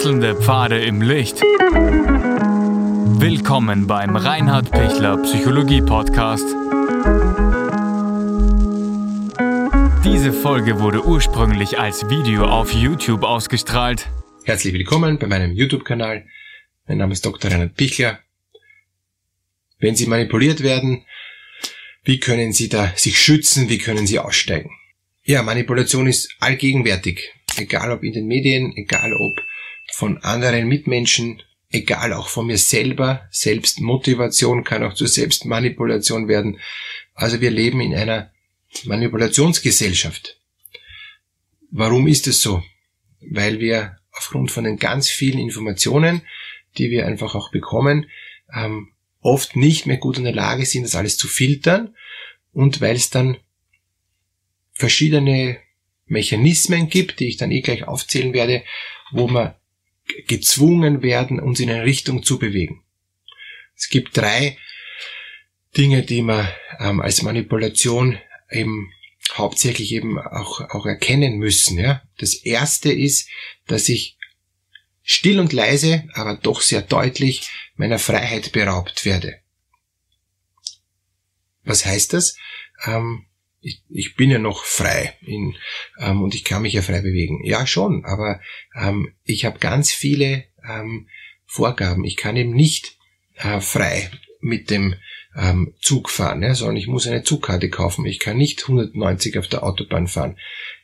Wechselnde Pfade im Licht. Willkommen beim Reinhard Pichler Psychologie Podcast. Diese Folge wurde ursprünglich als Video auf YouTube ausgestrahlt. Herzlich willkommen bei meinem YouTube-Kanal. Mein Name ist Dr. Reinhard Pichler. Wenn Sie manipuliert werden, wie können Sie da sich schützen? Wie können Sie aussteigen? Ja, Manipulation ist allgegenwärtig. Egal ob in den Medien, egal ob von anderen Mitmenschen, egal auch von mir selber. Selbstmotivation kann auch zur Selbstmanipulation werden. Also wir leben in einer Manipulationsgesellschaft. Warum ist es so? Weil wir aufgrund von den ganz vielen Informationen, die wir einfach auch bekommen, ähm, oft nicht mehr gut in der Lage sind, das alles zu filtern und weil es dann verschiedene Mechanismen gibt, die ich dann eh gleich aufzählen werde, wo wir gezwungen werden, uns in eine Richtung zu bewegen. Es gibt drei Dinge, die man ähm, als Manipulation eben hauptsächlich eben auch, auch erkennen müssen. Ja? Das erste ist, dass ich still und leise, aber doch sehr deutlich meiner Freiheit beraubt werde. Was heißt das? Ähm, ich, ich bin ja noch frei in, ähm, und ich kann mich ja frei bewegen. Ja, schon, aber ähm, ich habe ganz viele ähm, Vorgaben. Ich kann eben nicht äh, frei mit dem ähm, Zug fahren, ja, sondern ich muss eine Zugkarte kaufen. Ich kann nicht 190 auf der Autobahn fahren.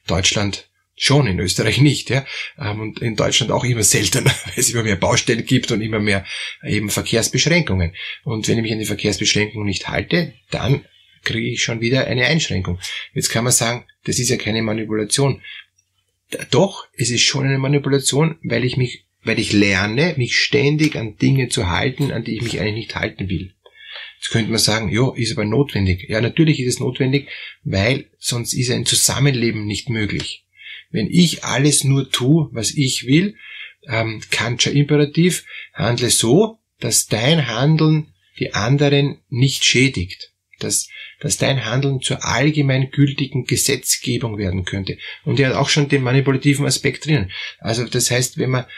Deutschland schon, in Österreich nicht, ja. Ähm, und in Deutschland auch immer seltener, weil es immer mehr Baustellen gibt und immer mehr eben Verkehrsbeschränkungen. Und wenn ich mich an die Verkehrsbeschränkungen nicht halte, dann kriege ich schon wieder eine Einschränkung. Jetzt kann man sagen, das ist ja keine Manipulation. Doch, es ist schon eine Manipulation, weil ich mich, weil ich lerne, mich ständig an Dinge zu halten, an die ich mich eigentlich nicht halten will. Jetzt könnte man sagen, ja, ist aber notwendig. Ja, natürlich ist es notwendig, weil sonst ist ein Zusammenleben nicht möglich. Wenn ich alles nur tue, was ich will, ähm, Kantscher Imperativ, handle so, dass dein Handeln die anderen nicht schädigt dass, dass dein Handeln zur allgemein gültigen Gesetzgebung werden könnte. Und er hat auch schon den manipulativen Aspekt drinnen. Also das heißt, wenn wir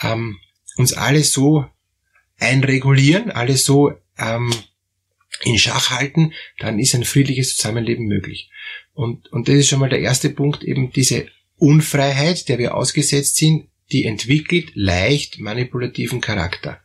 ähm, uns alle so einregulieren, alle so ähm, in Schach halten, dann ist ein friedliches Zusammenleben möglich. Und, und das ist schon mal der erste Punkt, eben diese Unfreiheit, der wir ausgesetzt sind, die entwickelt leicht manipulativen Charakter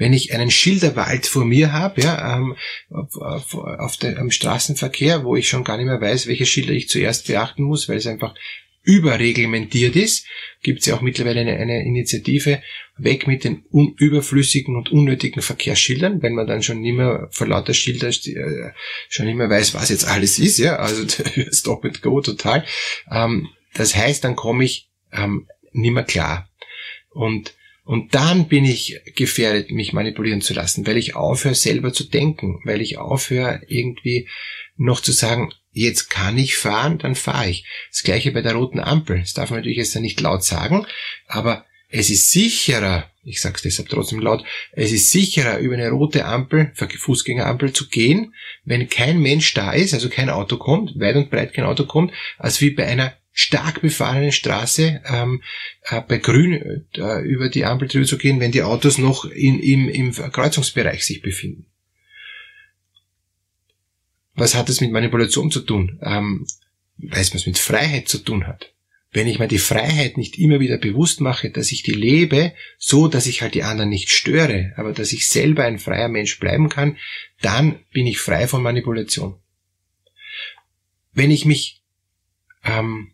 wenn ich einen Schilderwald vor mir habe, ja, ähm, auf, auf, auf der, am Straßenverkehr, wo ich schon gar nicht mehr weiß, welche Schilder ich zuerst beachten muss, weil es einfach überreglementiert ist, gibt es ja auch mittlerweile eine, eine Initiative, weg mit den überflüssigen und unnötigen Verkehrsschildern, wenn man dann schon nicht mehr vor lauter Schilder äh, schon nicht mehr weiß, was jetzt alles ist, ja, also Stop and Go total. Ähm, das heißt, dann komme ich ähm, nicht mehr klar. Und und dann bin ich gefährdet, mich manipulieren zu lassen, weil ich aufhöre, selber zu denken, weil ich aufhöre, irgendwie noch zu sagen, jetzt kann ich fahren, dann fahre ich. Das gleiche bei der roten Ampel. Das darf man natürlich jetzt nicht laut sagen, aber es ist sicherer, ich sage es deshalb trotzdem laut, es ist sicherer, über eine rote Ampel, Fußgängerampel zu gehen, wenn kein Mensch da ist, also kein Auto kommt, weit und breit kein Auto kommt, als wie bei einer stark befahrenen Straße ähm, äh, bei Grün äh, über die Ampel drüber zu gehen, wenn die Autos noch in, im, im Kreuzungsbereich sich befinden. Was hat das mit Manipulation zu tun? Ähm, weil es was mit Freiheit zu tun hat. Wenn ich mir die Freiheit nicht immer wieder bewusst mache, dass ich die lebe, so dass ich halt die anderen nicht störe, aber dass ich selber ein freier Mensch bleiben kann, dann bin ich frei von Manipulation. Wenn ich mich ähm,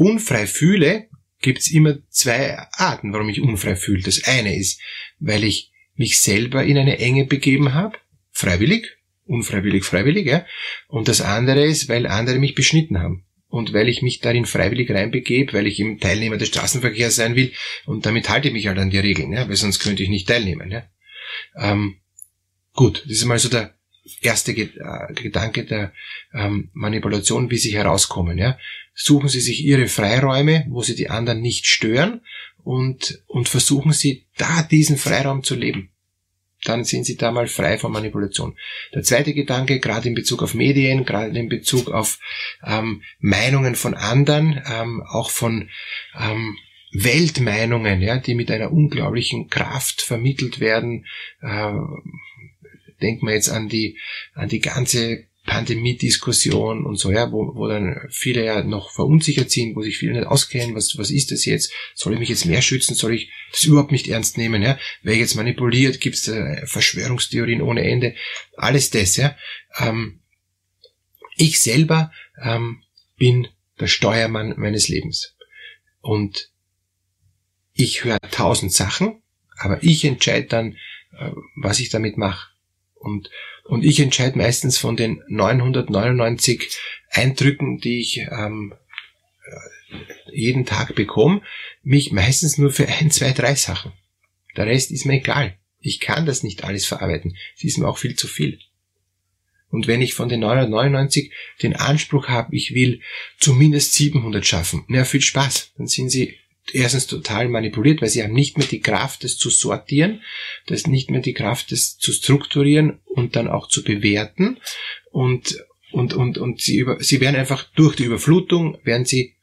unfrei fühle, gibt's immer zwei Arten, warum ich unfrei fühle. Das eine ist, weil ich mich selber in eine Enge begeben habe, freiwillig, unfreiwillig, freiwillig, ja. Und das andere ist, weil andere mich beschnitten haben. Und weil ich mich darin freiwillig reinbegebe, weil ich eben Teilnehmer des Straßenverkehrs sein will, und damit halte ich mich halt an die Regeln, ja, weil sonst könnte ich nicht teilnehmen. Ja. Ähm, gut, das ist mal so der erste äh, Gedanke der ähm, Manipulation, wie sie herauskommen. Ja suchen Sie sich Ihre Freiräume, wo Sie die anderen nicht stören und, und versuchen Sie da diesen Freiraum zu leben. Dann sind Sie da mal frei von Manipulation. Der zweite Gedanke, gerade in Bezug auf Medien, gerade in Bezug auf ähm, Meinungen von anderen, ähm, auch von ähm, Weltmeinungen, ja, die mit einer unglaublichen Kraft vermittelt werden. Äh, denkt man jetzt an die, an die ganze Pandemie-Diskussion und so, ja, wo, wo dann viele ja noch verunsichert sind, wo sich viele nicht auskennen, was, was ist das jetzt? Soll ich mich jetzt mehr schützen? Soll ich das überhaupt nicht ernst nehmen? Ja? Wer jetzt manipuliert? Gibt es Verschwörungstheorien ohne Ende? Alles das, ja. Ähm, ich selber ähm, bin der Steuermann meines Lebens. Und ich höre tausend Sachen, aber ich entscheide dann, äh, was ich damit mache. Und, und ich entscheide meistens von den 999 Eindrücken, die ich ähm, äh, jeden Tag bekomme, mich meistens nur für ein, zwei, drei Sachen. Der Rest ist mir egal. Ich kann das nicht alles verarbeiten. Es ist mir auch viel zu viel. Und wenn ich von den 999 den Anspruch habe, ich will zumindest 700 schaffen, na viel Spaß. Dann sind sie erstens total manipuliert, weil sie haben nicht mehr die Kraft, das zu sortieren, das nicht mehr die Kraft, das zu strukturieren und dann auch zu bewerten und und und und sie über sie werden einfach durch die Überflutung werden sie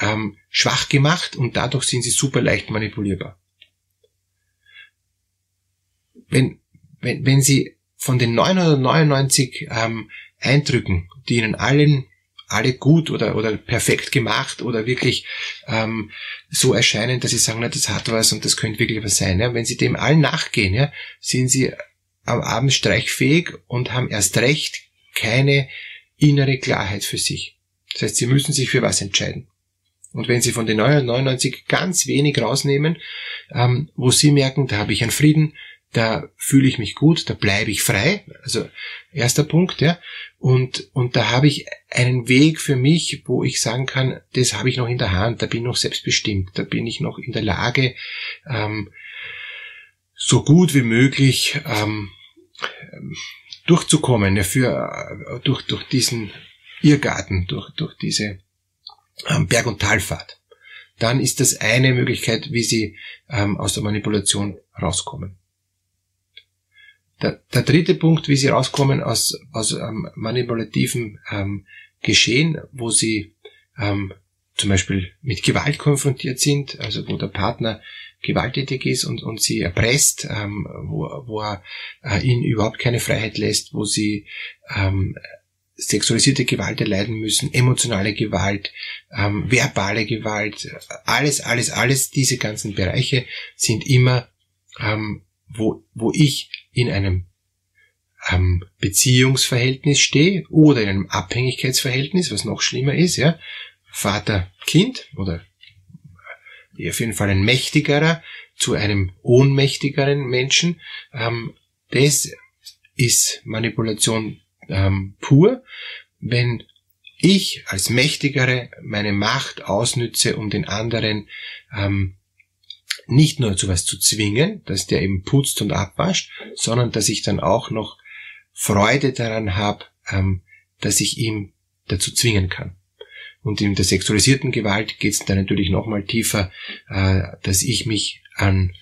ähm, schwach gemacht und dadurch sind sie super leicht manipulierbar. Wenn wenn wenn sie von den 999 ähm, Eindrücken, die ihnen allen alle gut oder, oder perfekt gemacht oder wirklich ähm, so erscheinen, dass sie sagen, na, das hat was und das könnte wirklich was sein. Ja? Wenn sie dem allen nachgehen, ja, sind sie am Abend streichfähig und haben erst recht keine innere Klarheit für sich. Das heißt, sie müssen sich für was entscheiden. Und wenn Sie von den 99 ganz wenig rausnehmen, ähm, wo Sie merken, da habe ich einen Frieden, da fühle ich mich gut, da bleibe ich frei. Also erster Punkt, ja. Und, und da habe ich einen Weg für mich, wo ich sagen kann, das habe ich noch in der Hand, da bin ich noch selbstbestimmt, da bin ich noch in der Lage, ähm, so gut wie möglich ähm, durchzukommen, ja, für, äh, durch, durch diesen Irrgarten, durch, durch diese ähm, Berg- und Talfahrt. Dann ist das eine Möglichkeit, wie Sie ähm, aus der Manipulation rauskommen. Der, der dritte Punkt, wie sie rauskommen aus, aus ähm, manipulativen ähm, Geschehen, wo sie ähm, zum Beispiel mit Gewalt konfrontiert sind, also wo der Partner gewalttätig ist und, und sie erpresst, ähm, wo, wo er äh, ihnen überhaupt keine Freiheit lässt, wo sie ähm, sexualisierte Gewalt erleiden müssen, emotionale Gewalt, ähm, verbale Gewalt, alles, alles, alles, diese ganzen Bereiche sind immer, ähm, wo, wo ich in einem ähm, Beziehungsverhältnis stehe oder in einem Abhängigkeitsverhältnis, was noch schlimmer ist, ja, Vater-Kind oder äh, auf jeden Fall ein mächtigerer zu einem ohnmächtigeren Menschen, ähm, das ist Manipulation ähm, pur, wenn ich als Mächtigere meine Macht ausnütze, um den anderen ähm, nicht nur zu was zu zwingen, dass der eben putzt und abwascht, sondern dass ich dann auch noch Freude daran habe, ähm, dass ich ihm dazu zwingen kann. Und in der sexualisierten Gewalt geht es dann natürlich nochmal tiefer, äh, dass ich mich an,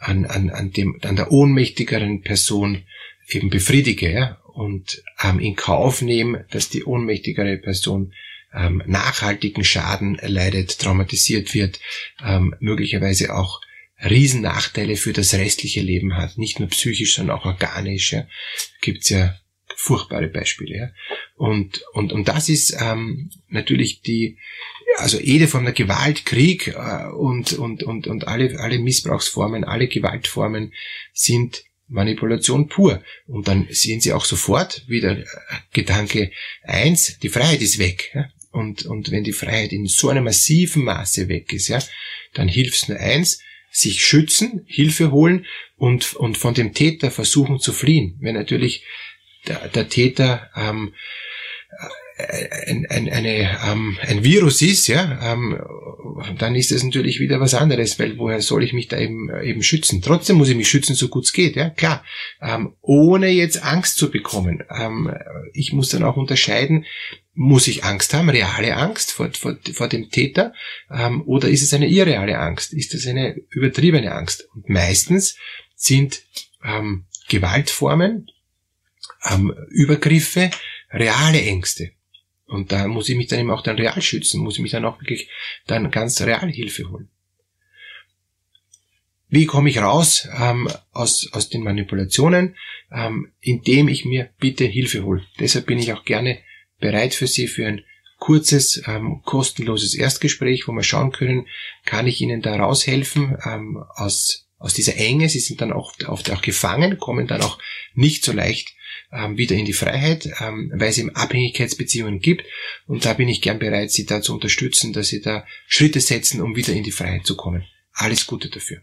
an, an, an, dem, an der ohnmächtigeren Person eben befriedige ja, und ähm, in Kauf nehme, dass die ohnmächtigere Person ähm, nachhaltigen Schaden erleidet, traumatisiert wird, ähm, möglicherweise auch Riesennachteile für das restliche Leben hat, nicht nur psychisch, sondern auch organisch. Ja. Gibt's ja furchtbare Beispiele. Ja. Und, und, und das ist ähm, natürlich die, also jede Form der Gewalt, Krieg äh, und, und, und, und alle, alle Missbrauchsformen, alle Gewaltformen sind Manipulation pur. Und dann sehen Sie auch sofort wieder Gedanke eins: die Freiheit ist weg. Ja? Und, und wenn die Freiheit in so einem massiven Maße weg ist, ja, dann hilft es nur eins, sich schützen, Hilfe holen und, und von dem Täter versuchen zu fliehen. Wenn natürlich der, der Täter ähm, ein, ein, eine, ähm, ein Virus ist, ja, ähm, dann ist das natürlich wieder was anderes, weil woher soll ich mich da eben, eben schützen? Trotzdem muss ich mich schützen, so gut es geht, ja, klar. Ähm, ohne jetzt Angst zu bekommen. Ähm, ich muss dann auch unterscheiden, muss ich Angst haben, reale Angst vor, vor, vor dem Täter, ähm, oder ist es eine irreale Angst? Ist es eine übertriebene Angst? Und meistens sind ähm, Gewaltformen, ähm, Übergriffe, reale Ängste. Und da muss ich mich dann eben auch dann real schützen, muss ich mich dann auch wirklich dann ganz real Hilfe holen. wie komme ich raus ähm, aus, aus den Manipulationen, ähm, indem ich mir bitte Hilfe hole. Deshalb bin ich auch gerne bereit für Sie für ein kurzes, ähm, kostenloses Erstgespräch, wo wir schauen können, kann ich Ihnen da raushelfen ähm, aus, aus dieser Enge. Sie sind dann auch oft auch gefangen, kommen dann auch nicht so leicht ähm, wieder in die Freiheit, ähm, weil es eben Abhängigkeitsbeziehungen gibt. Und da bin ich gern bereit, Sie da zu unterstützen, dass Sie da Schritte setzen, um wieder in die Freiheit zu kommen. Alles Gute dafür.